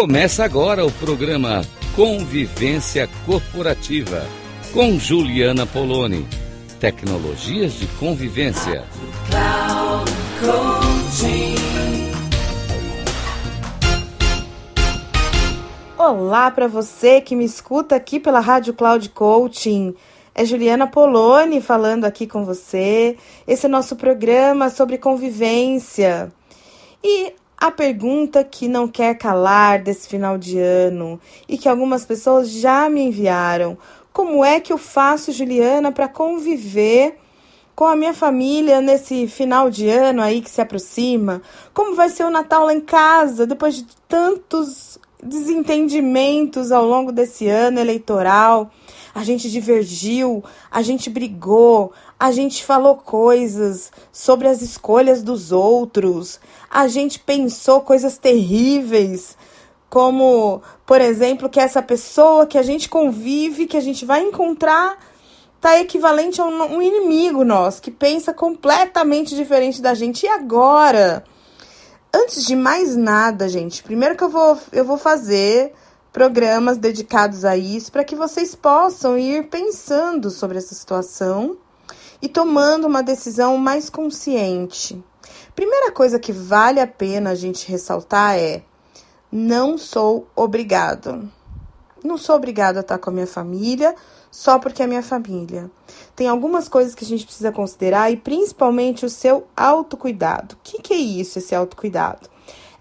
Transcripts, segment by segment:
Começa agora o programa Convivência Corporativa com Juliana Poloni. Tecnologias de convivência. Olá para você que me escuta aqui pela Rádio Cloud Coaching. É Juliana Poloni falando aqui com você. Esse é nosso programa sobre convivência. E a pergunta que não quer calar desse final de ano e que algumas pessoas já me enviaram: como é que eu faço, Juliana, para conviver com a minha família nesse final de ano aí que se aproxima? Como vai ser o Natal lá em casa depois de tantos desentendimentos ao longo desse ano eleitoral? A gente divergiu, a gente brigou, a gente falou coisas sobre as escolhas dos outros, a gente pensou coisas terríveis, como, por exemplo, que essa pessoa que a gente convive, que a gente vai encontrar, tá equivalente a um inimigo nosso, que pensa completamente diferente da gente. E agora? Antes de mais nada, gente, primeiro que eu vou, eu vou fazer programas dedicados a isso para que vocês possam ir pensando sobre essa situação e tomando uma decisão mais consciente. Primeira coisa que vale a pena a gente ressaltar é: não sou obrigado. Não sou obrigado a estar com a minha família só porque é minha família. Tem algumas coisas que a gente precisa considerar e principalmente o seu autocuidado. O que, que é isso, esse autocuidado?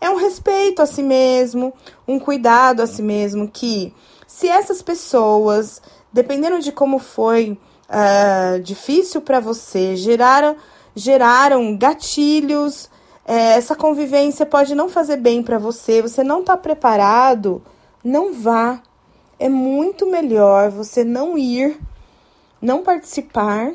É um respeito a si mesmo, um cuidado a si mesmo que, se essas pessoas, dependendo de como foi uh, difícil para você, geraram, geraram gatilhos. É, essa convivência pode não fazer bem para você, você não está preparado, não vá. É muito melhor você não ir, não participar,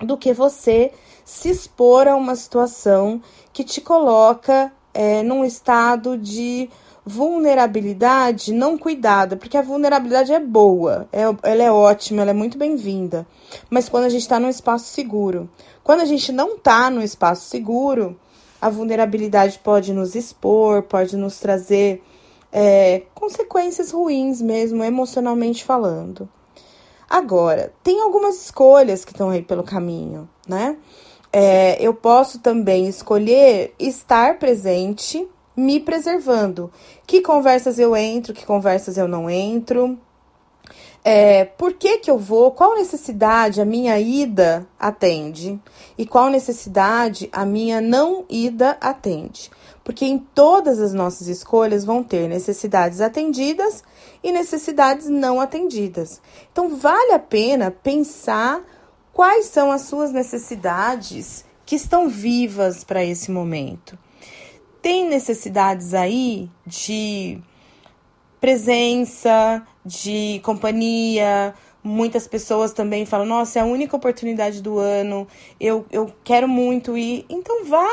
do que você se expor a uma situação que te coloca é, num estado de vulnerabilidade não cuidada, porque a vulnerabilidade é boa, é, ela é ótima, ela é muito bem-vinda. Mas quando a gente está num espaço seguro, quando a gente não está num espaço seguro, a vulnerabilidade pode nos expor, pode nos trazer é, consequências ruins mesmo, emocionalmente falando. Agora, tem algumas escolhas que estão aí pelo caminho, né? É, eu posso também escolher estar presente me preservando. Que conversas eu entro, que conversas eu não entro. É, por que, que eu vou? Qual necessidade a minha ida atende? E qual necessidade a minha não ida atende? Porque em todas as nossas escolhas vão ter necessidades atendidas e necessidades não atendidas. Então, vale a pena pensar quais são as suas necessidades que estão vivas para esse momento tem necessidades aí de presença, de companhia. Muitas pessoas também falam: nossa, é a única oportunidade do ano, eu, eu quero muito ir. Então vá,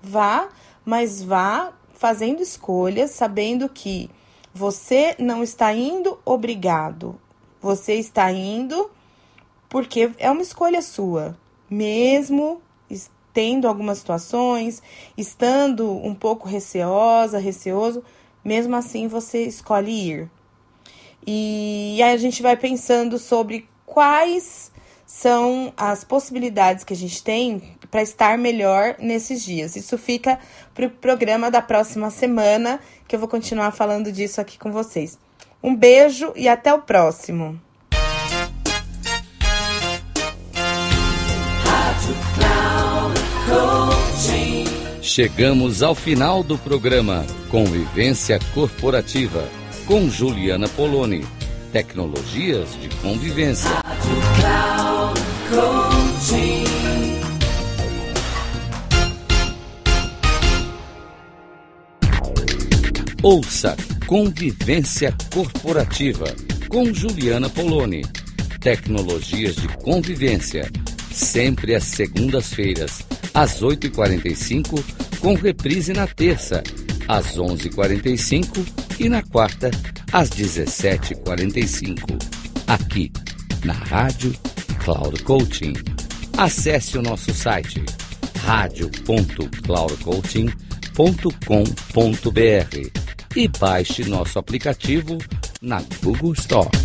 vá, mas vá fazendo escolhas, sabendo que você não está indo obrigado, você está indo porque é uma escolha sua, mesmo tendo algumas situações, estando um pouco receosa, receoso, mesmo assim você escolhe ir. E aí a gente vai pensando sobre quais são as possibilidades que a gente tem para estar melhor nesses dias. Isso fica para o programa da próxima semana, que eu vou continuar falando disso aqui com vocês. Um beijo e até o próximo! Chegamos ao final do programa Convivência Corporativa com Juliana Poloni. Tecnologias de convivência. Ouça Convivência Corporativa com Juliana Poloni. Tecnologias de convivência. Sempre às segundas-feiras às 8h45, com reprise na terça, às 11h45 e na quarta, às 17h45. Aqui, na Rádio Cloud Coaching. Acesse o nosso site radio.cloudcoaching.com.br e baixe nosso aplicativo na Google Store.